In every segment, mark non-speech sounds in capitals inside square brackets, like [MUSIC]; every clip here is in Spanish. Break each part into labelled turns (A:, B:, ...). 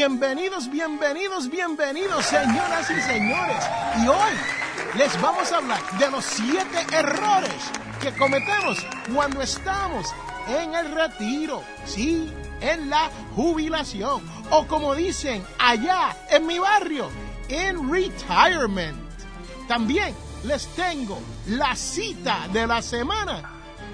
A: Bienvenidos, bienvenidos, bienvenidos, señoras y señores. Y hoy les vamos a hablar de los siete errores que cometemos cuando estamos en el retiro. Sí, en la jubilación. O como dicen allá en mi barrio, en retirement. También les tengo la cita de la semana.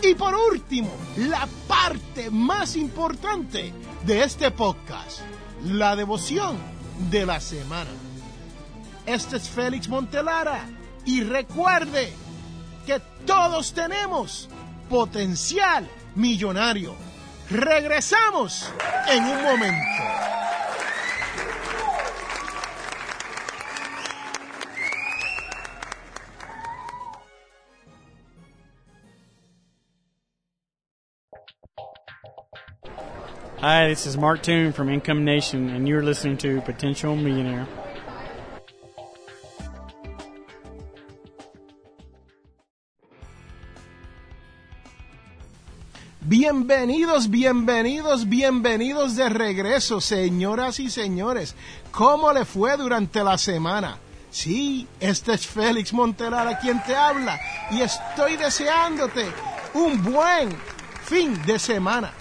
A: Y por último, la parte más importante de este podcast la devoción de la semana. Este es Félix Montelara y recuerde que todos tenemos potencial millonario. Regresamos en un momento.
B: Hi, this is Mark Toon from Income Nation, and you're listening to Potential Millionaire.
A: Bienvenidos, bienvenidos, bienvenidos de regreso, señoras y señores. ¿Cómo le fue durante la semana? Sí, este es Félix Montelara quien te habla y estoy deseándote un buen fin de semana.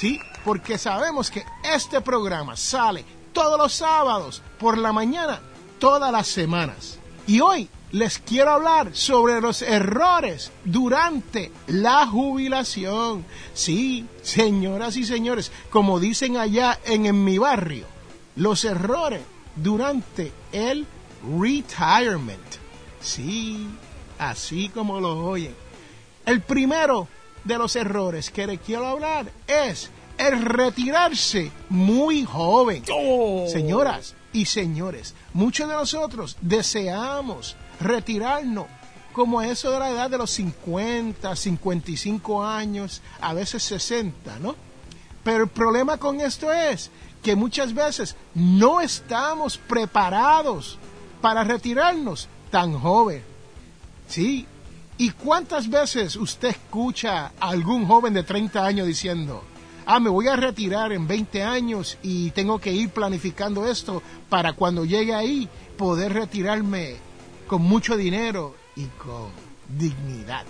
A: Sí, porque sabemos que este programa sale todos los sábados por la mañana, todas las semanas. Y hoy les quiero hablar sobre los errores durante la jubilación. Sí, señoras y señores, como dicen allá en, en mi barrio, los errores durante el retirement. Sí, así como lo oyen. El primero de los errores que les quiero hablar es el retirarse muy joven. Señoras y señores, muchos de nosotros deseamos retirarnos como a eso de la edad de los 50, 55 años, a veces 60, ¿no? Pero el problema con esto es que muchas veces no estamos preparados para retirarnos tan joven. ¿Sí? ¿Y cuántas veces usted escucha a algún joven de 30 años diciendo, ah, me voy a retirar en 20 años y tengo que ir planificando esto para cuando llegue ahí poder retirarme con mucho dinero y con dignidad.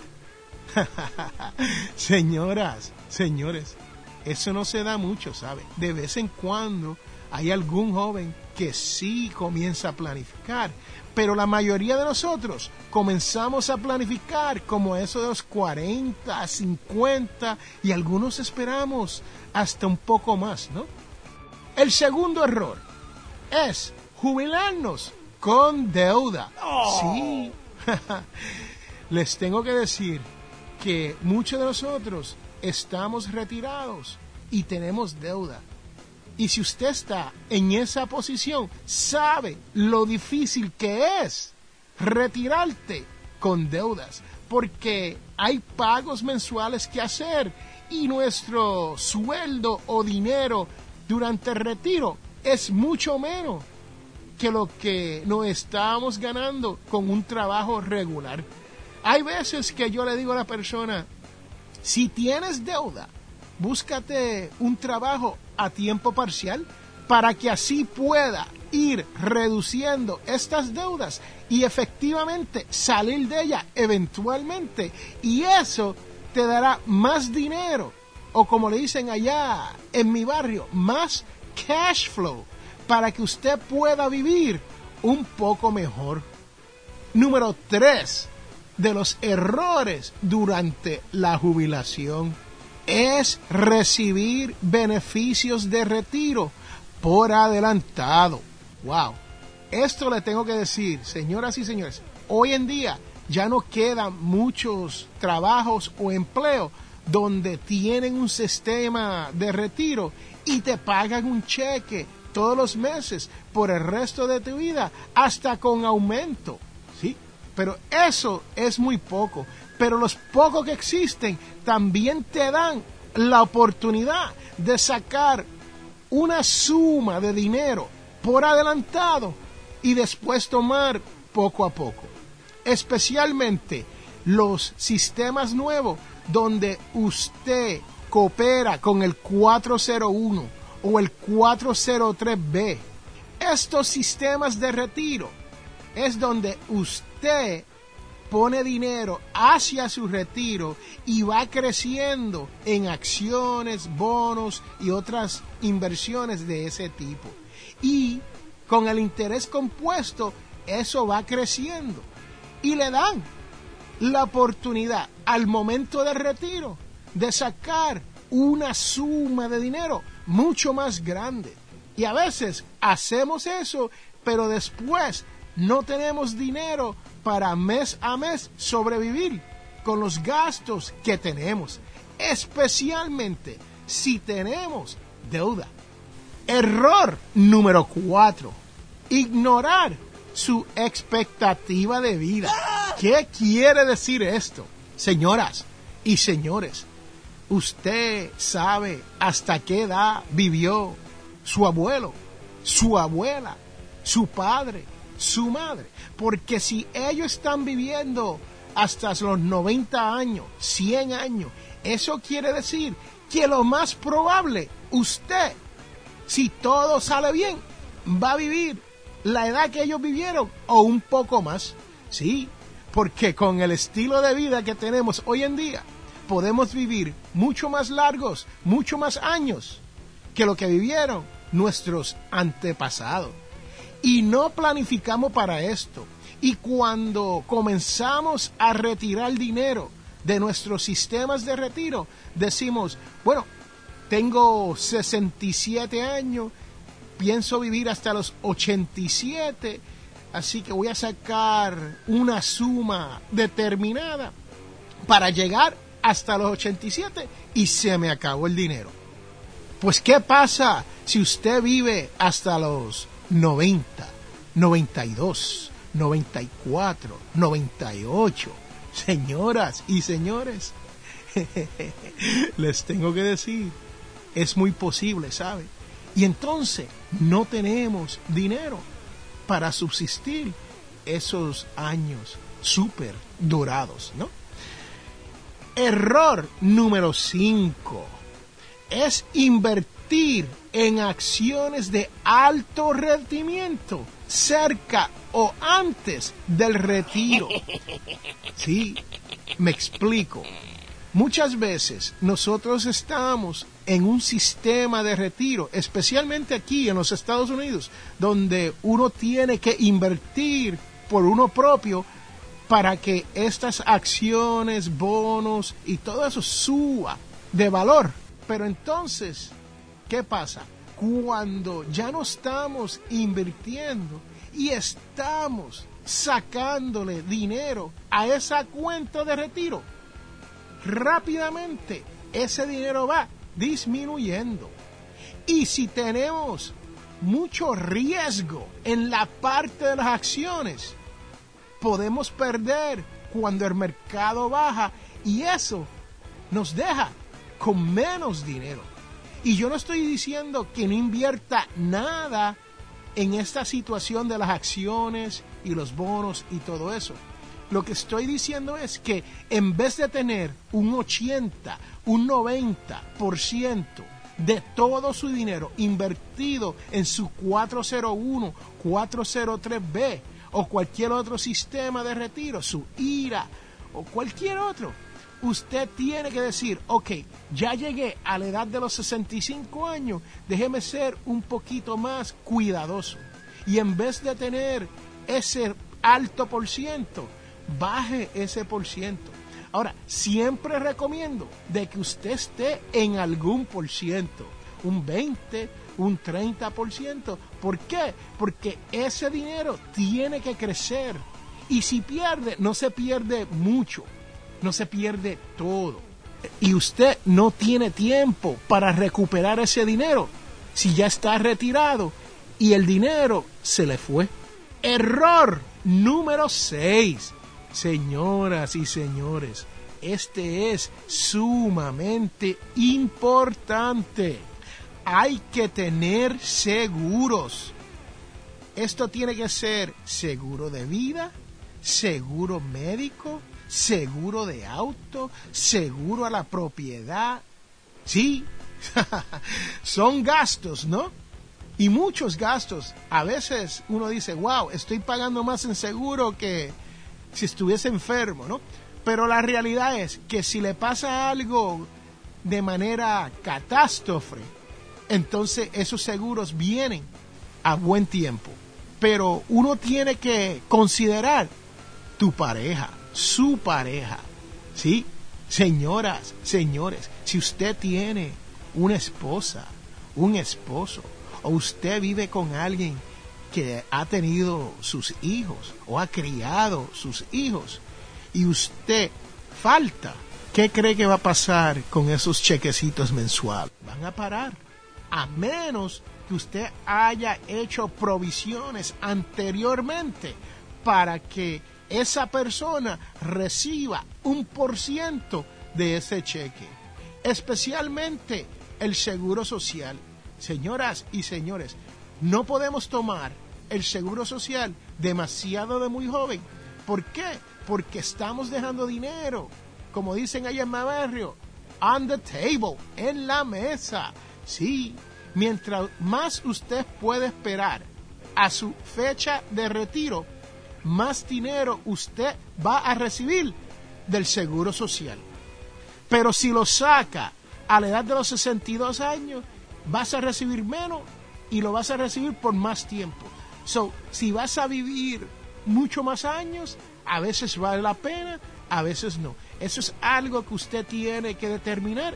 A: [LAUGHS] Señoras, señores, eso no se da mucho, ¿sabe? De vez en cuando hay algún joven que sí comienza a planificar, pero la mayoría de nosotros comenzamos a planificar como eso de los 40, 50 y algunos esperamos hasta un poco más, ¿no? El segundo error es jubilarnos con deuda. Sí. [LAUGHS] Les tengo que decir que muchos de nosotros estamos retirados y tenemos deuda. Y si usted está en esa posición, sabe lo difícil que es retirarte con deudas, porque hay pagos mensuales que hacer y nuestro sueldo o dinero durante el retiro es mucho menos que lo que nos estamos ganando con un trabajo regular. Hay veces que yo le digo a la persona, si tienes deuda, búscate un trabajo a tiempo parcial para que así pueda ir reduciendo estas deudas y efectivamente salir de ella eventualmente. Y eso te dará más dinero o como le dicen allá en mi barrio, más cash flow para que usted pueda vivir un poco mejor. Número 3 de los errores durante la jubilación es recibir beneficios de retiro por adelantado. Wow. Esto le tengo que decir, señoras y señores, hoy en día ya no quedan muchos trabajos o empleos donde tienen un sistema de retiro y te pagan un cheque todos los meses por el resto de tu vida, hasta con aumento. ¿sí? Pero eso es muy poco. Pero los pocos que existen también te dan la oportunidad de sacar una suma de dinero por adelantado y después tomar poco a poco. Especialmente los sistemas nuevos donde usted coopera con el 401 o el 403B. Estos sistemas de retiro es donde usted pone dinero hacia su retiro y va creciendo en acciones, bonos y otras inversiones de ese tipo. Y con el interés compuesto, eso va creciendo. Y le dan la oportunidad al momento del retiro de sacar una suma de dinero mucho más grande. Y a veces hacemos eso, pero después no tenemos dinero para mes a mes sobrevivir con los gastos que tenemos, especialmente si tenemos deuda. Error número cuatro, ignorar su expectativa de vida. ¿Qué quiere decir esto? Señoras y señores, usted sabe hasta qué edad vivió su abuelo, su abuela, su padre, su madre. Porque si ellos están viviendo hasta los 90 años, 100 años, eso quiere decir que lo más probable, usted, si todo sale bien, va a vivir la edad que ellos vivieron o un poco más. Sí, porque con el estilo de vida que tenemos hoy en día, podemos vivir mucho más largos, mucho más años que lo que vivieron nuestros antepasados y no planificamos para esto. Y cuando comenzamos a retirar dinero de nuestros sistemas de retiro, decimos, bueno, tengo 67 años, pienso vivir hasta los 87, así que voy a sacar una suma determinada para llegar hasta los 87 y se me acabó el dinero. Pues ¿qué pasa si usted vive hasta los 90, 92, 94, 98. Señoras y señores, [LAUGHS] les tengo que decir, es muy posible, ¿sabe? Y entonces no tenemos dinero para subsistir esos años súper dorados, ¿no? Error número 5 es invertir en acciones de alto rendimiento cerca o antes del retiro. [LAUGHS] Sí, me explico. Muchas veces nosotros estamos en un sistema de retiro, especialmente aquí en los Estados Unidos, donde uno tiene que invertir por uno propio para que estas acciones, bonos y todo eso suba de valor. Pero entonces ¿Qué pasa? Cuando ya no estamos invirtiendo y estamos sacándole dinero a esa cuenta de retiro, rápidamente ese dinero va disminuyendo. Y si tenemos mucho riesgo en la parte de las acciones, podemos perder cuando el mercado baja y eso nos deja con menos dinero. Y yo no estoy diciendo que no invierta nada en esta situación de las acciones y los bonos y todo eso. Lo que estoy diciendo es que en vez de tener un 80, un 90% de todo su dinero invertido en su 401, 403B o cualquier otro sistema de retiro, su IRA o cualquier otro, usted tiene que decir, ok, ya llegué a la edad de los 65 años, déjeme ser un poquito más cuidadoso. Y en vez de tener ese alto por ciento, baje ese por ciento. Ahora, siempre recomiendo de que usted esté en algún por ciento, un 20, un 30%. ¿Por qué? Porque ese dinero tiene que crecer. Y si pierde, no se pierde mucho, no se pierde todo. Y usted no tiene tiempo para recuperar ese dinero si ya está retirado y el dinero se le fue. Error número 6. Señoras y señores, este es sumamente importante. Hay que tener seguros. Esto tiene que ser seguro de vida, seguro médico, seguro de auto, seguro a la propiedad. Sí, [LAUGHS] son gastos, ¿no? Y muchos gastos. A veces uno dice, wow, estoy pagando más en seguro que si estuviese enfermo, ¿no? Pero la realidad es que si le pasa algo de manera catástrofe, entonces esos seguros vienen a buen tiempo. Pero uno tiene que considerar tu pareja, su pareja. ¿Sí? Señoras, señores, si usted tiene una esposa, un esposo, o usted vive con alguien que ha tenido sus hijos o ha criado sus hijos y usted falta, ¿qué cree que va a pasar con esos chequecitos mensuales? Van a parar, a menos que usted haya hecho provisiones anteriormente para que esa persona reciba un por ciento de ese cheque, especialmente el seguro social. Señoras y señores, no podemos tomar el seguro social demasiado de muy joven. ¿Por qué? Porque estamos dejando dinero, como dicen allá en mi barrio, on the table, en la mesa. Sí, mientras más usted puede esperar a su fecha de retiro, más dinero usted va a recibir del seguro social. Pero si lo saca a la edad de los 62 años, vas a recibir menos y lo vas a recibir por más tiempo. So, si vas a vivir mucho más años, a veces vale la pena, a veces no. Eso es algo que usted tiene que determinar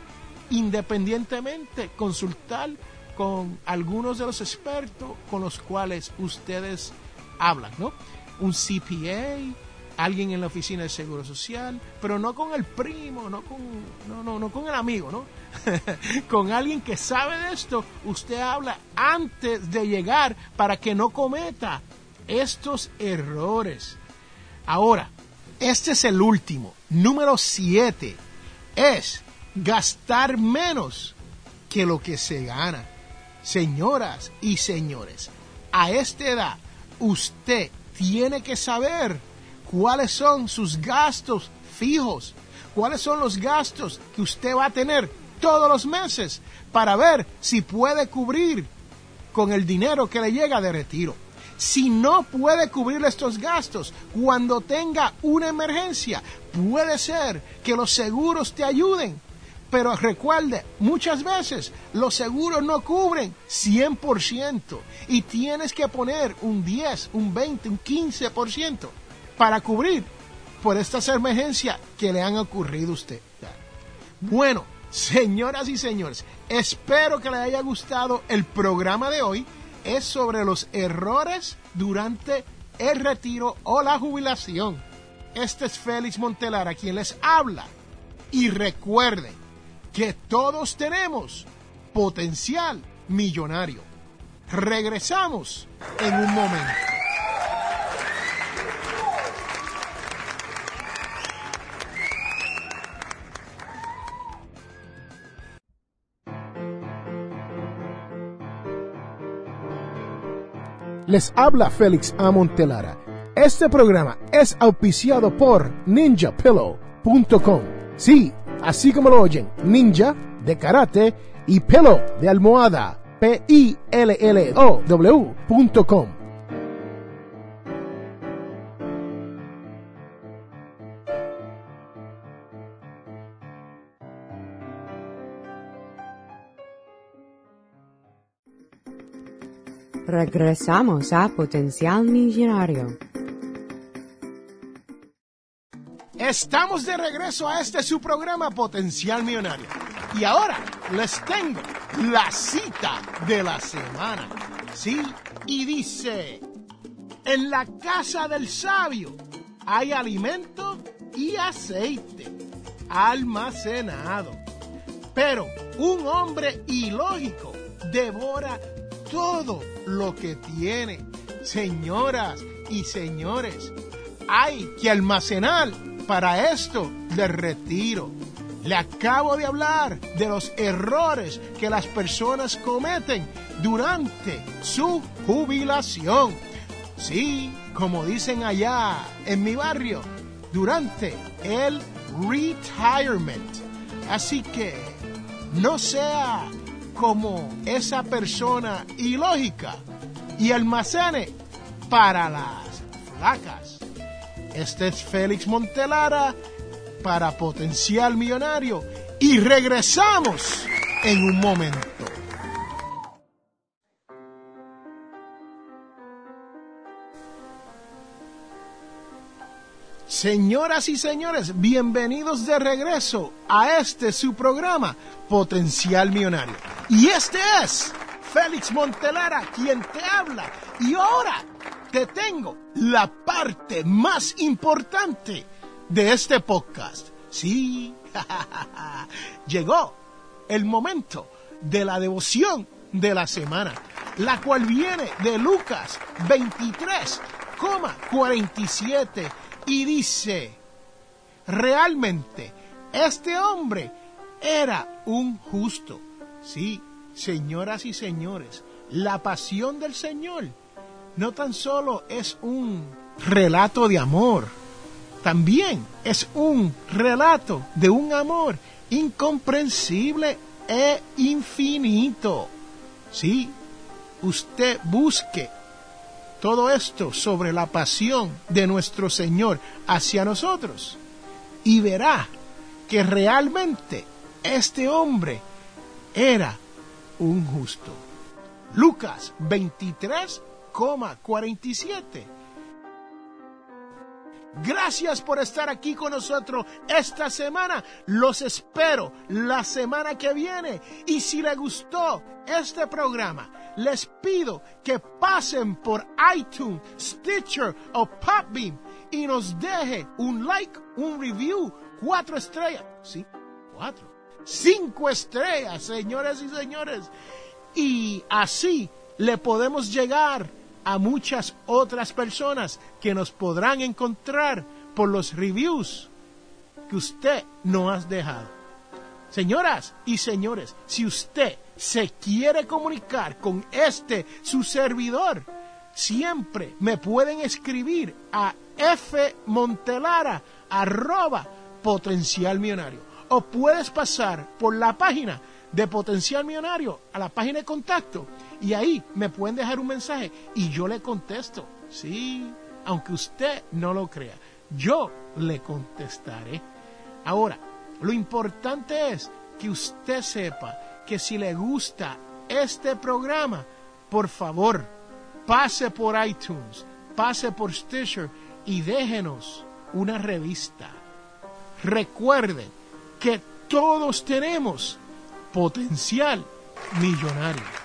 A: independientemente, consultar con algunos de los expertos con los cuales ustedes hablan, ¿no? Un CPA, alguien en la oficina de seguro social, pero no con el primo, no con, no, no, no con el amigo, ¿no? [LAUGHS] con alguien que sabe de esto, usted habla antes de llegar para que no cometa estos errores. Ahora, este es el último. Número 7 es gastar menos que lo que se gana. Señoras y señores, a esta edad usted tiene que saber cuáles son sus gastos fijos, cuáles son los gastos que usted va a tener todos los meses para ver si puede cubrir con el dinero que le llega de retiro. Si no puede cubrir estos gastos cuando tenga una emergencia, puede ser que los seguros te ayuden. Pero recuerde, muchas veces los seguros no cubren 100% y tienes que poner un 10, un 20, un 15% para cubrir por estas emergencias que le han ocurrido a usted. Bueno, señoras y señores, espero que les haya gustado el programa de hoy. Es sobre los errores durante el retiro o la jubilación. Este es Félix Montelar, a quien les habla. Y recuerden que todos tenemos potencial millonario. Regresamos en un momento. Les habla Félix A. Montelara. Este programa es auspiciado por ninjapillow.com. Sí, así como lo oyen, ninja de karate y pelo de almohada, p i l l o w.com.
C: Regresamos a Potencial Millonario.
A: Estamos de regreso a este su programa Potencial Millonario. Y ahora les tengo la cita de la semana. Sí, y dice, en la casa del sabio hay alimento y aceite almacenado. Pero un hombre ilógico devora todo lo que tiene. Señoras y señores, hay que almacenar para esto de retiro. Le acabo de hablar de los errores que las personas cometen durante su jubilación. Sí, como dicen allá en mi barrio, durante el retirement. Así que no sea como esa persona ilógica y almacene para las flacas. Este es Félix Montelara para Potencial Millonario y regresamos en un momento. Señoras y señores, bienvenidos de regreso a este su programa Potencial Millonario. Y este es Félix Montelara quien te habla. Y ahora te tengo la parte más importante de este podcast. Sí, [LAUGHS] llegó el momento de la devoción de la semana, la cual viene de Lucas 23,47 y dice, realmente este hombre era un justo. Sí, señoras y señores, la pasión del Señor no tan solo es un relato de amor, también es un relato de un amor incomprensible e infinito. Sí, usted busque todo esto sobre la pasión de nuestro Señor hacia nosotros y verá que realmente este hombre era un justo. Lucas 23,47 Gracias por estar aquí con nosotros esta semana. Los espero la semana que viene. Y si les gustó este programa, les pido que pasen por iTunes, Stitcher o Popbeam y nos deje un like, un review, cuatro estrellas. Sí, cuatro. Cinco estrellas, señores y señores. Y así le podemos llegar a muchas otras personas que nos podrán encontrar por los reviews que usted no ha dejado. Señoras y señores, si usted se quiere comunicar con este su servidor, siempre me pueden escribir a fmontelara arroba potencial millonario o puedes pasar por la página de potencial millonario a la página de contacto y ahí me pueden dejar un mensaje y yo le contesto. Sí, aunque usted no lo crea, yo le contestaré. Ahora, lo importante es que usted sepa que si le gusta este programa, por favor, pase por iTunes, pase por Stitcher y déjenos una revista. Recuerden que todos tenemos potencial millonario.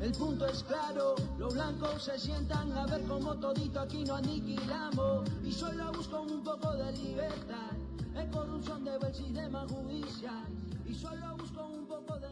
D: El punto es claro, los blancos se sientan a ver cómo todito aquí no aniquilamos y solo busco un poco de libertad. Es corrupción de buen sistema judicial y solo busco un poco de